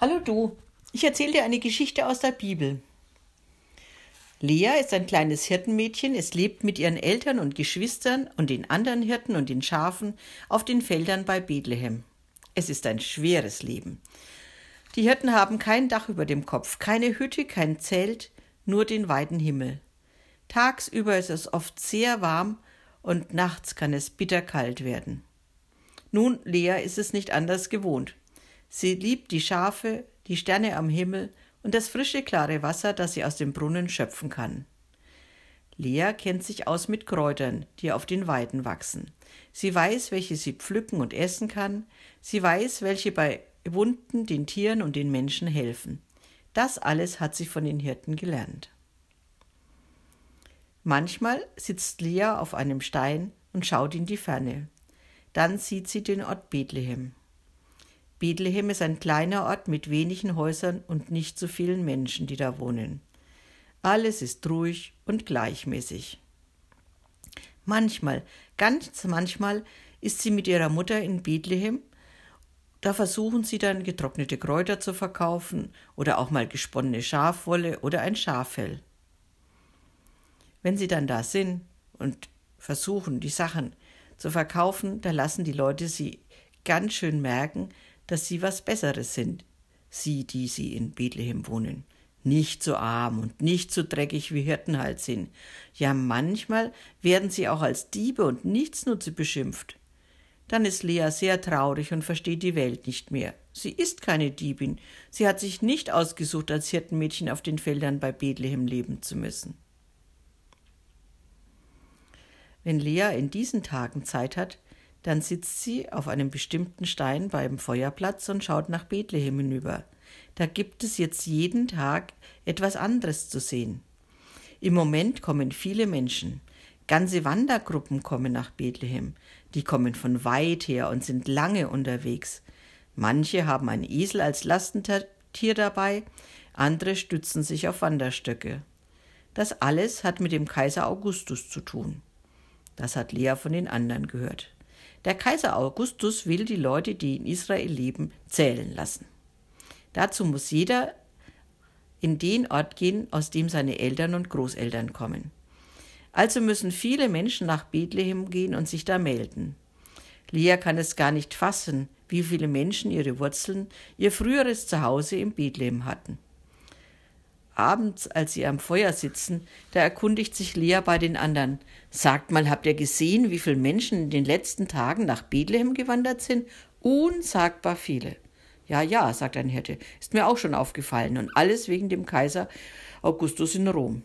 Hallo du, ich erzähle dir eine Geschichte aus der Bibel. Lea ist ein kleines Hirtenmädchen, es lebt mit ihren Eltern und Geschwistern und den anderen Hirten und den Schafen auf den Feldern bei Bethlehem. Es ist ein schweres Leben. Die Hirten haben kein Dach über dem Kopf, keine Hütte, kein Zelt, nur den weiten Himmel. Tagsüber ist es oft sehr warm und nachts kann es bitterkalt werden. Nun, Lea ist es nicht anders gewohnt. Sie liebt die Schafe, die Sterne am Himmel und das frische, klare Wasser, das sie aus dem Brunnen schöpfen kann. Lea kennt sich aus mit Kräutern, die auf den Weiden wachsen. Sie weiß, welche sie pflücken und essen kann. Sie weiß, welche bei Wunden den Tieren und den Menschen helfen. Das alles hat sie von den Hirten gelernt. Manchmal sitzt Lea auf einem Stein und schaut in die Ferne. Dann sieht sie den Ort Bethlehem. Bethlehem ist ein kleiner Ort mit wenigen Häusern und nicht so vielen Menschen, die da wohnen. Alles ist ruhig und gleichmäßig. Manchmal, ganz manchmal, ist sie mit ihrer Mutter in Bethlehem. Da versuchen sie dann getrocknete Kräuter zu verkaufen oder auch mal gesponnene Schafwolle oder ein Schaffell. Wenn sie dann da sind und versuchen, die Sachen zu verkaufen, da lassen die Leute sie ganz schön merken, dass sie was Besseres sind, sie, die sie in Bethlehem wohnen. Nicht so arm und nicht so dreckig wie Hirten halt sind. Ja, manchmal werden sie auch als Diebe und Nichtsnutze beschimpft. Dann ist Lea sehr traurig und versteht die Welt nicht mehr. Sie ist keine Diebin. Sie hat sich nicht ausgesucht, als Hirtenmädchen auf den Feldern bei Bethlehem leben zu müssen. Wenn Lea in diesen Tagen Zeit hat, dann sitzt sie auf einem bestimmten Stein beim Feuerplatz und schaut nach Bethlehem hinüber. Da gibt es jetzt jeden Tag etwas anderes zu sehen. Im Moment kommen viele Menschen. Ganze Wandergruppen kommen nach Bethlehem. Die kommen von weit her und sind lange unterwegs. Manche haben ein Esel als Lastentier dabei, andere stützen sich auf Wanderstöcke. Das alles hat mit dem Kaiser Augustus zu tun. Das hat Lea von den anderen gehört. Der Kaiser Augustus will die Leute, die in Israel leben, zählen lassen. Dazu muss jeder in den Ort gehen, aus dem seine Eltern und Großeltern kommen. Also müssen viele Menschen nach Bethlehem gehen und sich da melden. Lea kann es gar nicht fassen, wie viele Menschen ihre Wurzeln, ihr früheres Zuhause in Bethlehem hatten. Abends, als sie am Feuer sitzen, da erkundigt sich Lea bei den anderen. Sagt mal, habt ihr gesehen, wie viele Menschen in den letzten Tagen nach Bethlehem gewandert sind? Unsagbar viele. Ja, ja, sagt ein Hirte, ist mir auch schon aufgefallen und alles wegen dem Kaiser Augustus in Rom.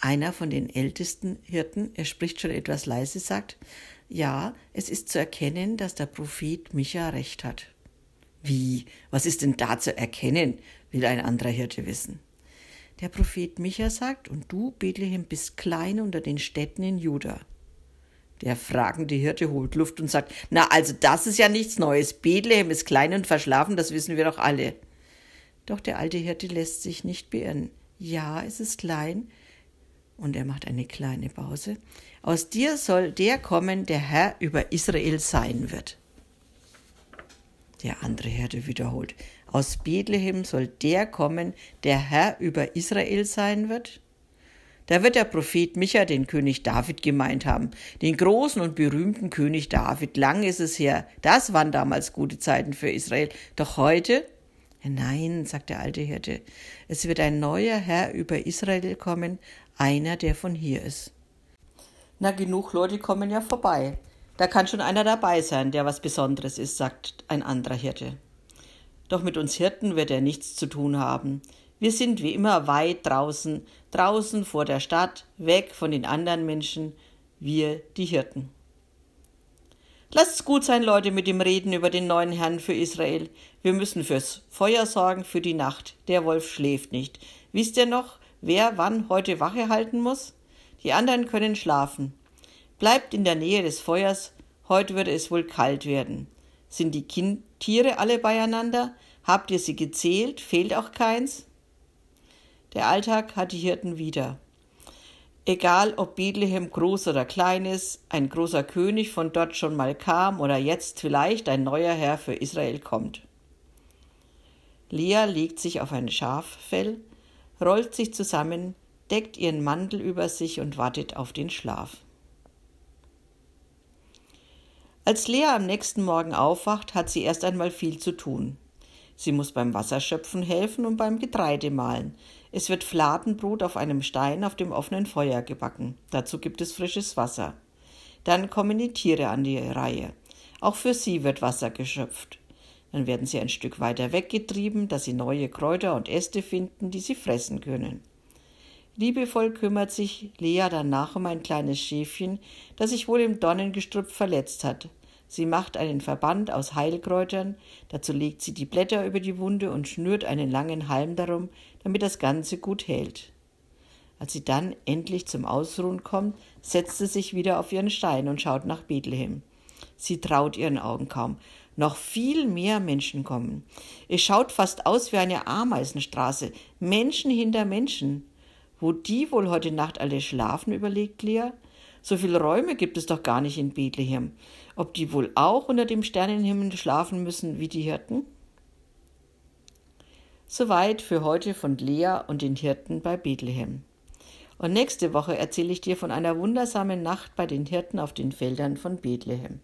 Einer von den ältesten Hirten, er spricht schon etwas leise, sagt, ja, es ist zu erkennen, dass der Prophet Micha recht hat. Wie? Was ist denn da zu erkennen? will ein anderer Hirte wissen. Der Prophet Micha sagt, und du, Bethlehem, bist klein unter den Städten in Juda. Der fragende Hirte holt Luft und sagt, na, also das ist ja nichts Neues. Bethlehem ist klein und verschlafen, das wissen wir doch alle. Doch der alte Hirte lässt sich nicht beirren. Ja, es ist klein. Und er macht eine kleine Pause. Aus dir soll der kommen, der Herr über Israel sein wird. Der andere Hirte wiederholt, aus Bethlehem soll der kommen, der Herr über Israel sein wird? Da wird der Prophet Micha den König David gemeint haben, den großen und berühmten König David. Lang ist es her. Das waren damals gute Zeiten für Israel. Doch heute? Nein, sagt der alte Hirte, es wird ein neuer Herr über Israel kommen, einer, der von hier ist. Na, genug Leute kommen ja vorbei. Da kann schon einer dabei sein, der was Besonderes ist, sagt ein anderer Hirte. Doch mit uns Hirten wird er nichts zu tun haben. Wir sind wie immer weit draußen, draußen vor der Stadt, weg von den anderen Menschen, wir die Hirten. Lasst's gut sein, Leute, mit dem Reden über den neuen Herrn für Israel. Wir müssen fürs Feuer sorgen, für die Nacht. Der Wolf schläft nicht. Wisst ihr noch, wer wann heute Wache halten muss? Die anderen können schlafen. Bleibt in der Nähe des Feuers, heute würde es wohl kalt werden. Sind die kind Tiere alle beieinander? Habt ihr sie gezählt? Fehlt auch keins? Der Alltag hat die Hirten wieder. Egal ob Bethlehem groß oder klein ist, ein großer König von dort schon mal kam oder jetzt vielleicht ein neuer Herr für Israel kommt. Lea legt sich auf ein Schaffell, rollt sich zusammen, deckt ihren Mantel über sich und wartet auf den Schlaf. Als Lea am nächsten Morgen aufwacht, hat sie erst einmal viel zu tun. Sie muss beim Wasserschöpfen helfen und beim Getreide mahlen. Es wird Fladenbrot auf einem Stein auf dem offenen Feuer gebacken. Dazu gibt es frisches Wasser. Dann kommen die Tiere an die Reihe. Auch für sie wird Wasser geschöpft. Dann werden sie ein Stück weiter weggetrieben, dass sie neue Kräuter und Äste finden, die sie fressen können. Liebevoll kümmert sich Lea danach um ein kleines Schäfchen, das sich wohl im Dornengestrüpp verletzt hat. Sie macht einen Verband aus Heilkräutern, dazu legt sie die Blätter über die Wunde und schnürt einen langen Halm darum, damit das Ganze gut hält. Als sie dann endlich zum Ausruhen kommt, setzt sie sich wieder auf ihren Stein und schaut nach Bethlehem. Sie traut ihren Augen kaum. Noch viel mehr Menschen kommen. Es schaut fast aus wie eine Ameisenstraße. Menschen hinter Menschen. Wo die wohl heute Nacht alle schlafen, überlegt Lea. So viele Räume gibt es doch gar nicht in Bethlehem. Ob die wohl auch unter dem Sternenhimmel schlafen müssen wie die Hirten? Soweit für heute von Lea und den Hirten bei Bethlehem. Und nächste Woche erzähle ich dir von einer wundersamen Nacht bei den Hirten auf den Feldern von Bethlehem.